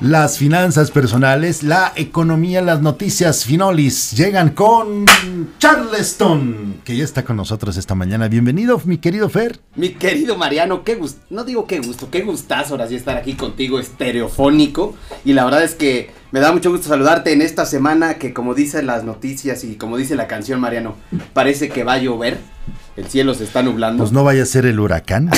Las finanzas personales, la economía, las noticias finolis llegan con Charleston, que ya está con nosotros esta mañana. Bienvenido, mi querido Fer. Mi querido Mariano, qué gusto, no digo qué gusto, qué gustazo ahora sí estar aquí contigo estereofónico. Y la verdad es que me da mucho gusto saludarte en esta semana que como dicen las noticias y como dice la canción Mariano, parece que va a llover. El cielo se está nublando. Pues no vaya a ser el huracán,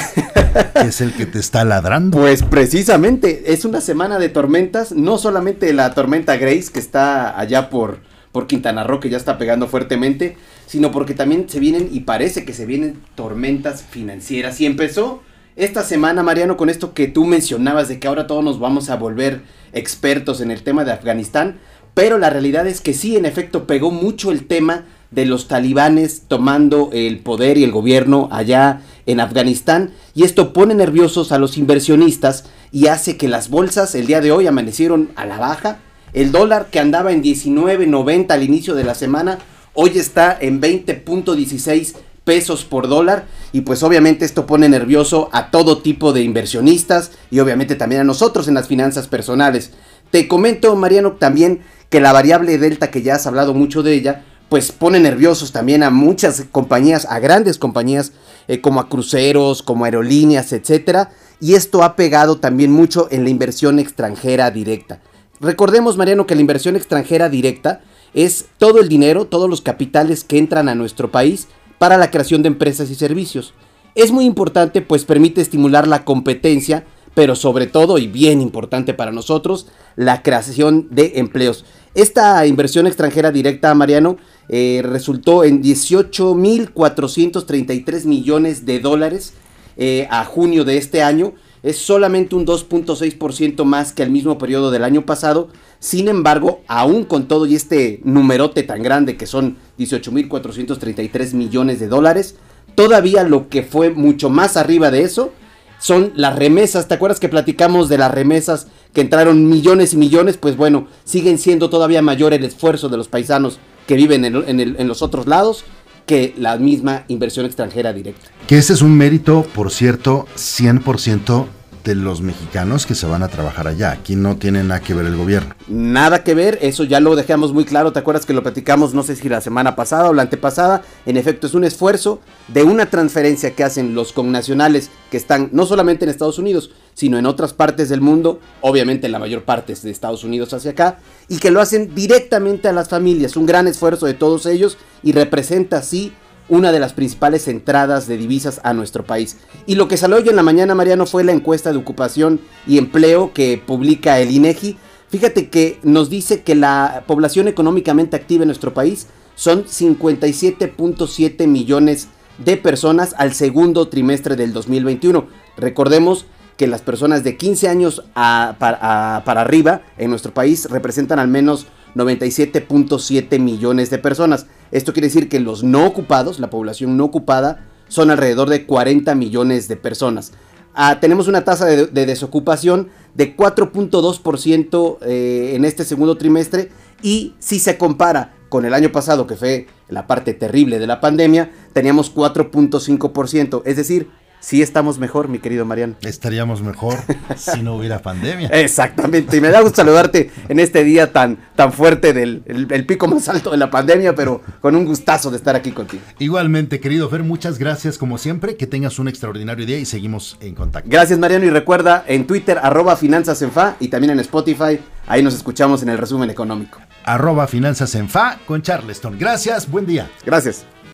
que es el que te está ladrando. Pues precisamente, es una semana de tormentas, no solamente la tormenta Grace que está allá por, por Quintana Roo, que ya está pegando fuertemente, sino porque también se vienen, y parece que se vienen tormentas financieras. Y empezó esta semana, Mariano, con esto que tú mencionabas de que ahora todos nos vamos a volver expertos en el tema de Afganistán, pero la realidad es que sí, en efecto, pegó mucho el tema de los talibanes tomando el poder y el gobierno allá en Afganistán y esto pone nerviosos a los inversionistas y hace que las bolsas el día de hoy amanecieron a la baja. El dólar que andaba en 19.90 al inicio de la semana hoy está en 20.16 pesos por dólar y pues obviamente esto pone nervioso a todo tipo de inversionistas y obviamente también a nosotros en las finanzas personales. Te comento Mariano también que la variable delta que ya has hablado mucho de ella pues pone nerviosos también a muchas compañías, a grandes compañías eh, como a cruceros, como aerolíneas, etcétera, y esto ha pegado también mucho en la inversión extranjera directa. Recordemos, Mariano, que la inversión extranjera directa es todo el dinero, todos los capitales que entran a nuestro país para la creación de empresas y servicios. Es muy importante pues permite estimular la competencia, pero sobre todo y bien importante para nosotros, la creación de empleos. Esta inversión extranjera directa, Mariano, eh, resultó en 18.433 millones de dólares eh, a junio de este año. Es solamente un 2.6% más que el mismo periodo del año pasado. Sin embargo, aún con todo y este numerote tan grande que son 18.433 millones de dólares, todavía lo que fue mucho más arriba de eso son las remesas. ¿Te acuerdas que platicamos de las remesas que entraron millones y millones? Pues bueno, siguen siendo todavía mayor el esfuerzo de los paisanos que viven en, los otros lados que la misma inversión extranjera directa. Que ese es un mérito, por cierto, 100% de los mexicanos que se van a trabajar allá. Aquí no tiene nada que ver el gobierno. Nada que ver, eso ya lo dejamos muy claro. ¿Te acuerdas que lo platicamos, no sé si la semana pasada o la antepasada? En efecto, es un esfuerzo de una transferencia que hacen los connacionales que están no solamente en Estados Unidos, sino en otras partes del mundo, obviamente la mayor parte es de Estados Unidos hacia acá, y que lo hacen directamente a las familias. Un gran esfuerzo de todos ellos y representa así una de las principales entradas de divisas a nuestro país. Y lo que salió hoy en la mañana, Mariano, fue la encuesta de ocupación y empleo que publica el INEGI. Fíjate que nos dice que la población económicamente activa en nuestro país son 57.7 millones de personas al segundo trimestre del 2021. Recordemos que las personas de 15 años para arriba en nuestro país representan al menos 97.7 millones de personas. Esto quiere decir que los no ocupados, la población no ocupada, son alrededor de 40 millones de personas. Ah, tenemos una tasa de, desocupación de 4.2% eh, en este segundo trimestre y si se compara con el año pasado, que fue la parte terrible de la pandemia, teníamos 4.5%, es decir, sí estamos mejor, mi querido Mariano. Estaríamos mejor si no hubiera pandemia. Exactamente, y me da gusto saludarte en este día tan, tan fuerte del el, pico más alto de la pandemia, pero con un gustazo de estar aquí contigo. Igualmente, querido Fer, muchas gracias como siempre, que tengas un extraordinario día y seguimos en contacto. Gracias, Mariano, y recuerda en Twitter, arroba finanzas en fa, y también en Spotify, ahí nos escuchamos en el resumen económico. Arroba finanzas en fa con Charleston. Gracias, buen día. Gracias.